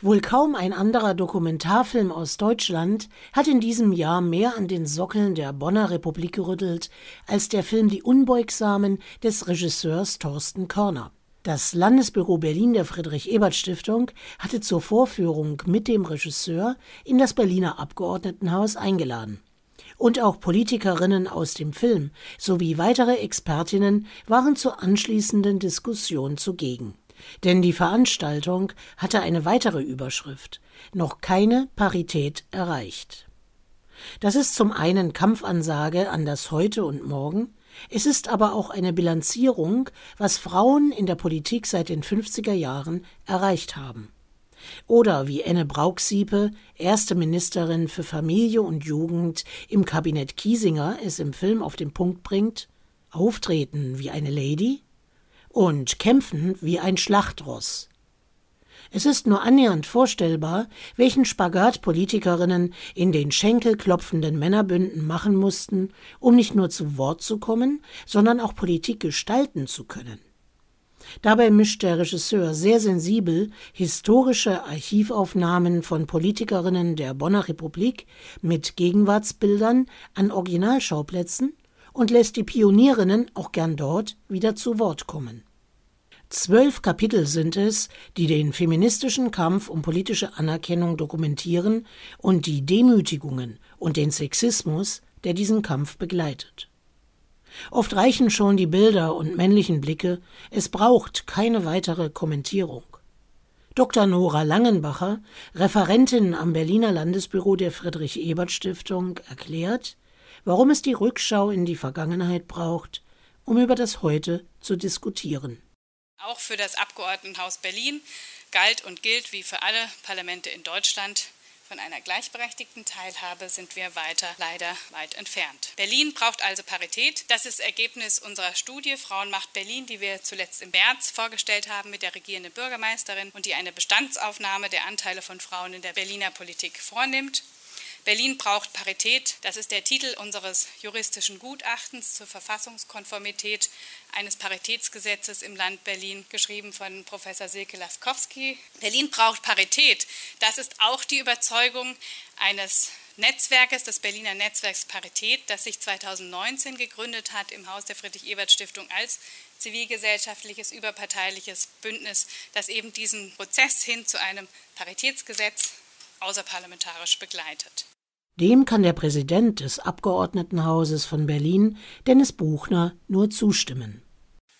Wohl kaum ein anderer Dokumentarfilm aus Deutschland hat in diesem Jahr mehr an den Sockeln der Bonner Republik gerüttelt als der Film Die Unbeugsamen des Regisseurs Thorsten Körner. Das Landesbüro Berlin der Friedrich-Ebert-Stiftung hatte zur Vorführung mit dem Regisseur in das Berliner Abgeordnetenhaus eingeladen. Und auch Politikerinnen aus dem Film sowie weitere Expertinnen waren zur anschließenden Diskussion zugegen. Denn die Veranstaltung hatte eine weitere Überschrift Noch keine Parität erreicht. Das ist zum einen Kampfansage an das Heute und Morgen, es ist aber auch eine Bilanzierung, was Frauen in der Politik seit den 50er Jahren erreicht haben. Oder wie Enne Brauxiepe, erste Ministerin für Familie und Jugend im Kabinett Kiesinger, es im Film auf den Punkt bringt, auftreten wie eine Lady, und kämpfen wie ein Schlachtross. Es ist nur annähernd vorstellbar, welchen Spagat Politikerinnen in den schenkelklopfenden Männerbünden machen mussten, um nicht nur zu Wort zu kommen, sondern auch Politik gestalten zu können. Dabei mischt der Regisseur sehr sensibel historische Archivaufnahmen von Politikerinnen der Bonner Republik mit Gegenwartsbildern an Originalschauplätzen und lässt die Pionierinnen auch gern dort wieder zu Wort kommen. Zwölf Kapitel sind es, die den feministischen Kampf um politische Anerkennung dokumentieren und die Demütigungen und den Sexismus, der diesen Kampf begleitet. Oft reichen schon die Bilder und männlichen Blicke, es braucht keine weitere Kommentierung. Dr. Nora Langenbacher, Referentin am Berliner Landesbüro der Friedrich Ebert Stiftung, erklärt, warum es die Rückschau in die Vergangenheit braucht, um über das Heute zu diskutieren. Auch für das Abgeordnetenhaus Berlin galt und gilt wie für alle Parlamente in Deutschland von einer gleichberechtigten Teilhabe sind wir weiter leider weit entfernt. Berlin braucht also Parität. Das ist Ergebnis unserer Studie Frauen macht Berlin, die wir zuletzt im März vorgestellt haben mit der regierenden Bürgermeisterin und die eine Bestandsaufnahme der Anteile von Frauen in der Berliner Politik vornimmt. Berlin braucht Parität. Das ist der Titel unseres juristischen Gutachtens zur Verfassungskonformität eines Paritätsgesetzes im Land Berlin, geschrieben von Professor Silke Laskowski. Berlin braucht Parität. Das ist auch die Überzeugung eines Netzwerkes, des Berliner Netzwerks Parität, das sich 2019 gegründet hat im Haus der Friedrich-Ebert-Stiftung als zivilgesellschaftliches, überparteiliches Bündnis, das eben diesen Prozess hin zu einem Paritätsgesetz außerparlamentarisch begleitet. Dem kann der Präsident des Abgeordnetenhauses von Berlin, Dennis Buchner, nur zustimmen.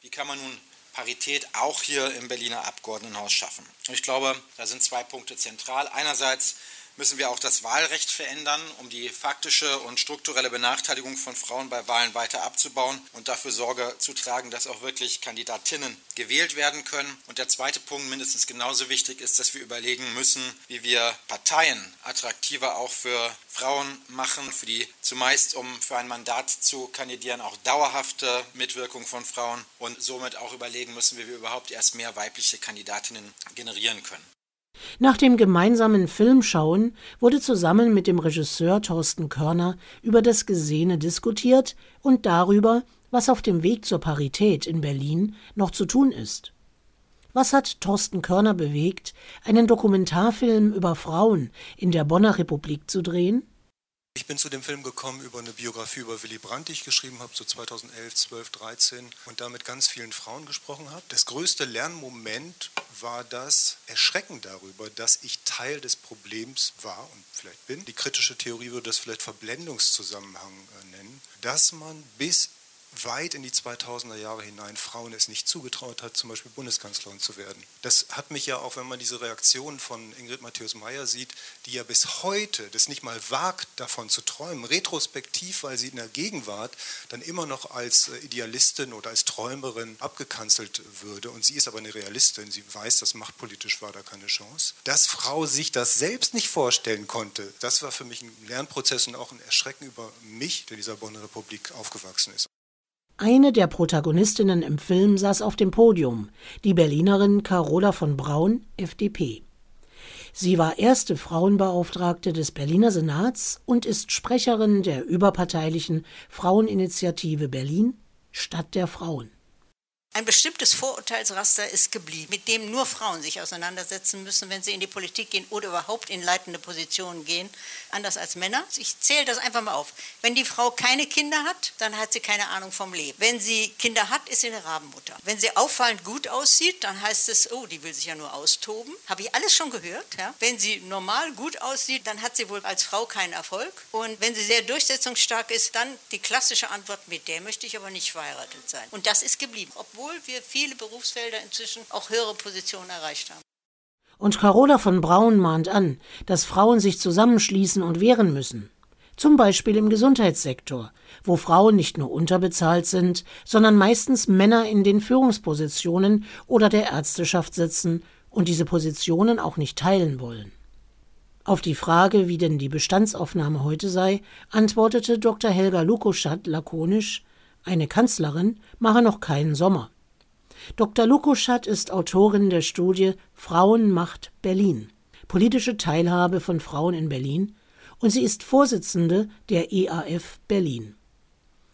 Wie kann man nun Parität auch hier im Berliner Abgeordnetenhaus schaffen? ich glaube, da sind zwei Punkte zentral. Einerseits müssen wir auch das Wahlrecht verändern, um die faktische und strukturelle Benachteiligung von Frauen bei Wahlen weiter abzubauen und dafür Sorge zu tragen, dass auch wirklich Kandidatinnen gewählt werden können. Und der zweite Punkt, mindestens genauso wichtig, ist, dass wir überlegen müssen, wie wir Parteien attraktiver auch für Frauen machen, für die zumeist, um für ein Mandat zu kandidieren, auch dauerhafte Mitwirkung von Frauen und somit auch überlegen müssen, wie wir überhaupt erst mehr weibliche Kandidatinnen generieren können. Nach dem gemeinsamen Filmschauen wurde zusammen mit dem Regisseur Thorsten Körner über das Gesehene diskutiert und darüber, was auf dem Weg zur Parität in Berlin noch zu tun ist. Was hat Thorsten Körner bewegt, einen Dokumentarfilm über Frauen in der Bonner Republik zu drehen? Ich bin zu dem Film gekommen über eine Biografie über Willy Brandt, die ich geschrieben habe, so 2011, 12, 13 und da mit ganz vielen Frauen gesprochen habe. Das größte Lernmoment war das Erschrecken darüber, dass ich Teil des Problems war und vielleicht bin. Die kritische Theorie würde das vielleicht Verblendungszusammenhang äh, nennen, dass man bis weit in die 2000er Jahre hinein Frauen es nicht zugetraut hat, zum Beispiel Bundeskanzlerin zu werden. Das hat mich ja auch, wenn man diese Reaktion von Ingrid Matthäus-Meyer sieht, die ja bis heute das nicht mal wagt, davon zu träumen, retrospektiv, weil sie in der Gegenwart dann immer noch als äh, Idealistin oder als Träumerin abgekanzelt würde. Und sie ist aber eine Realistin, sie weiß, dass machtpolitisch war da keine Chance. Dass Frau sich das selbst nicht vorstellen konnte, das war für mich ein Lernprozess und auch ein Erschrecken über mich, der dieser Bonner Republik aufgewachsen ist. Eine der Protagonistinnen im Film saß auf dem Podium, die Berlinerin Carola von Braun, FDP. Sie war erste Frauenbeauftragte des Berliner Senats und ist Sprecherin der überparteilichen Fraueninitiative Berlin Stadt der Frauen. Ein bestimmtes Vorurteilsraster ist geblieben, mit dem nur Frauen sich auseinandersetzen müssen, wenn sie in die Politik gehen oder überhaupt in leitende Positionen gehen, anders als Männer. Ich zähle das einfach mal auf. Wenn die Frau keine Kinder hat, dann hat sie keine Ahnung vom Leben. Wenn sie Kinder hat, ist sie eine Rabenmutter. Wenn sie auffallend gut aussieht, dann heißt es, oh, die will sich ja nur austoben. Habe ich alles schon gehört. Ja? Wenn sie normal gut aussieht, dann hat sie wohl als Frau keinen Erfolg. Und wenn sie sehr durchsetzungsstark ist, dann die klassische Antwort, mit der möchte ich aber nicht verheiratet sein. Und das ist geblieben, obwohl obwohl wir viele Berufsfelder inzwischen auch höhere Positionen erreicht haben. Und Carola von Braun mahnt an, dass Frauen sich zusammenschließen und wehren müssen. Zum Beispiel im Gesundheitssektor, wo Frauen nicht nur unterbezahlt sind, sondern meistens Männer in den Führungspositionen oder der Ärzteschaft sitzen und diese Positionen auch nicht teilen wollen. Auf die Frage, wie denn die Bestandsaufnahme heute sei, antwortete Dr. Helga Lukoschat lakonisch, eine Kanzlerin mache noch keinen Sommer. Dr. Lukoschat ist Autorin der Studie Frauenmacht Berlin. Politische Teilhabe von Frauen in Berlin und sie ist Vorsitzende der EAF Berlin.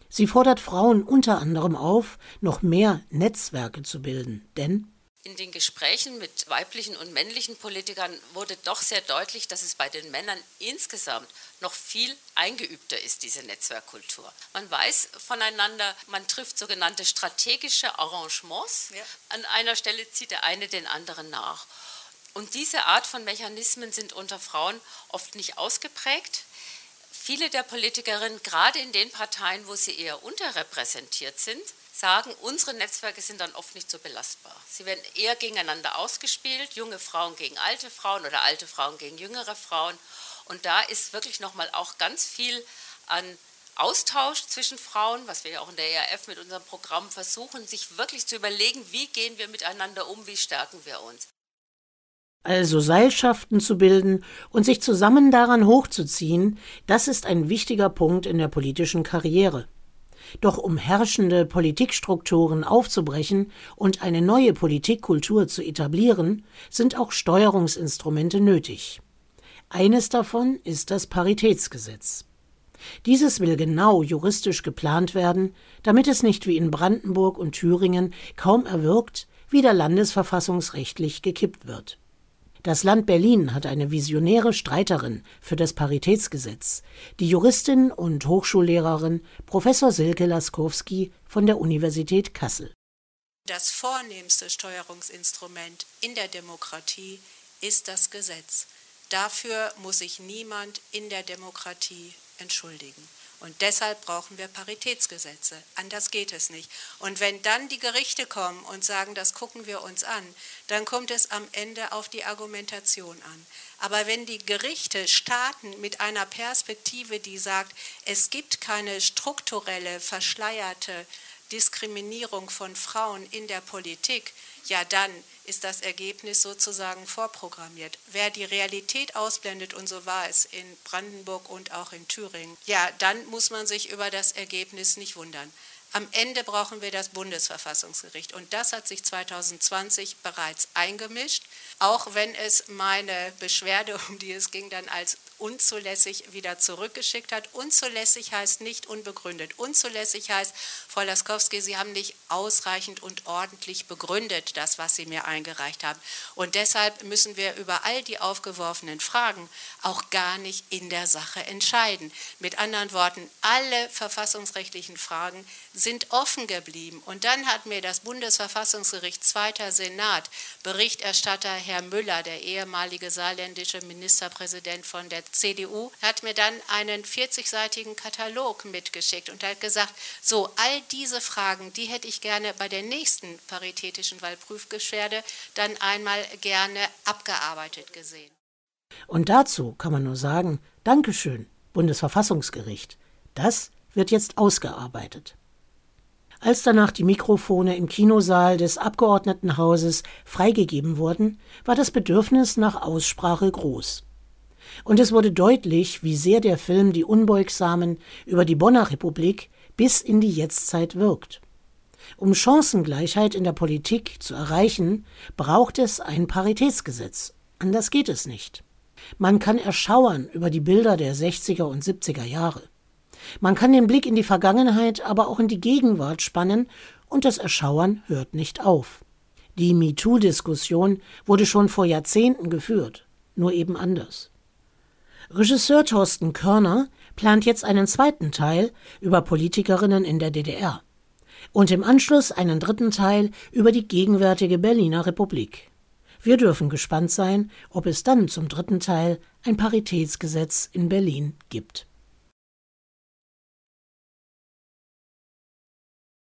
Sie fordert Frauen unter anderem auf, noch mehr Netzwerke zu bilden, denn in den Gesprächen mit weiblichen und männlichen Politikern wurde doch sehr deutlich, dass es bei den Männern insgesamt noch viel eingeübter ist, diese Netzwerkkultur. Man weiß voneinander, man trifft sogenannte strategische Arrangements. Ja. An einer Stelle zieht der eine den anderen nach. Und diese Art von Mechanismen sind unter Frauen oft nicht ausgeprägt. Viele der Politikerinnen, gerade in den Parteien, wo sie eher unterrepräsentiert sind, sagen, unsere Netzwerke sind dann oft nicht so belastbar. Sie werden eher gegeneinander ausgespielt, junge Frauen gegen alte Frauen oder alte Frauen gegen jüngere Frauen. Und da ist wirklich nochmal auch ganz viel an Austausch zwischen Frauen, was wir ja auch in der ERF mit unserem Programm versuchen, sich wirklich zu überlegen, wie gehen wir miteinander um, wie stärken wir uns. Also Seilschaften zu bilden und sich zusammen daran hochzuziehen, das ist ein wichtiger Punkt in der politischen Karriere. Doch um herrschende Politikstrukturen aufzubrechen und eine neue Politikkultur zu etablieren, sind auch Steuerungsinstrumente nötig. Eines davon ist das Paritätsgesetz. Dieses will genau juristisch geplant werden, damit es nicht wie in Brandenburg und Thüringen kaum erwirkt, wieder landesverfassungsrechtlich gekippt wird. Das Land Berlin hat eine visionäre Streiterin für das Paritätsgesetz, die Juristin und Hochschullehrerin Professor Silke Laskowski von der Universität Kassel. Das vornehmste Steuerungsinstrument in der Demokratie ist das Gesetz. Dafür muss sich niemand in der Demokratie entschuldigen. Und deshalb brauchen wir Paritätsgesetze. Anders geht es nicht. Und wenn dann die Gerichte kommen und sagen, das gucken wir uns an, dann kommt es am Ende auf die Argumentation an. Aber wenn die Gerichte starten mit einer Perspektive, die sagt, es gibt keine strukturelle, verschleierte Diskriminierung von Frauen in der Politik, ja dann ist das Ergebnis sozusagen vorprogrammiert. Wer die Realität ausblendet, und so war es in Brandenburg und auch in Thüringen, ja, dann muss man sich über das Ergebnis nicht wundern. Am Ende brauchen wir das Bundesverfassungsgericht. Und das hat sich 2020 bereits eingemischt, auch wenn es meine Beschwerde, um die es ging, dann als unzulässig wieder zurückgeschickt hat. Unzulässig heißt nicht unbegründet. Unzulässig heißt, Frau Laskowski, Sie haben nicht ausreichend und ordentlich begründet, das, was Sie mir eingereicht haben. Und deshalb müssen wir über all die aufgeworfenen Fragen auch gar nicht in der Sache entscheiden. Mit anderen Worten, alle verfassungsrechtlichen Fragen sind offen geblieben. Und dann hat mir das Bundesverfassungsgericht Zweiter Senat, Berichterstatter Herr Müller, der ehemalige saarländische Ministerpräsident von der CDU, hat mir dann einen 40-seitigen Katalog mitgeschickt und hat gesagt, so all diese Fragen, die hätte ich gerne bei der nächsten paritätischen Wahlprüfbeschwerde dann einmal gerne abgearbeitet gesehen. Und dazu kann man nur sagen, Dankeschön, Bundesverfassungsgericht. Das wird jetzt ausgearbeitet. Als danach die Mikrofone im Kinosaal des Abgeordnetenhauses freigegeben wurden, war das Bedürfnis nach Aussprache groß. Und es wurde deutlich, wie sehr der Film Die Unbeugsamen über die Bonner Republik bis in die Jetztzeit wirkt. Um Chancengleichheit in der Politik zu erreichen, braucht es ein Paritätsgesetz. Anders geht es nicht. Man kann erschauern über die Bilder der 60er und 70er Jahre. Man kann den Blick in die Vergangenheit, aber auch in die Gegenwart spannen und das Erschauern hört nicht auf. Die MeToo-Diskussion wurde schon vor Jahrzehnten geführt, nur eben anders. Regisseur Thorsten Körner plant jetzt einen zweiten Teil über Politikerinnen in der DDR und im Anschluss einen dritten Teil über die gegenwärtige Berliner Republik. Wir dürfen gespannt sein, ob es dann zum dritten Teil ein Paritätsgesetz in Berlin gibt.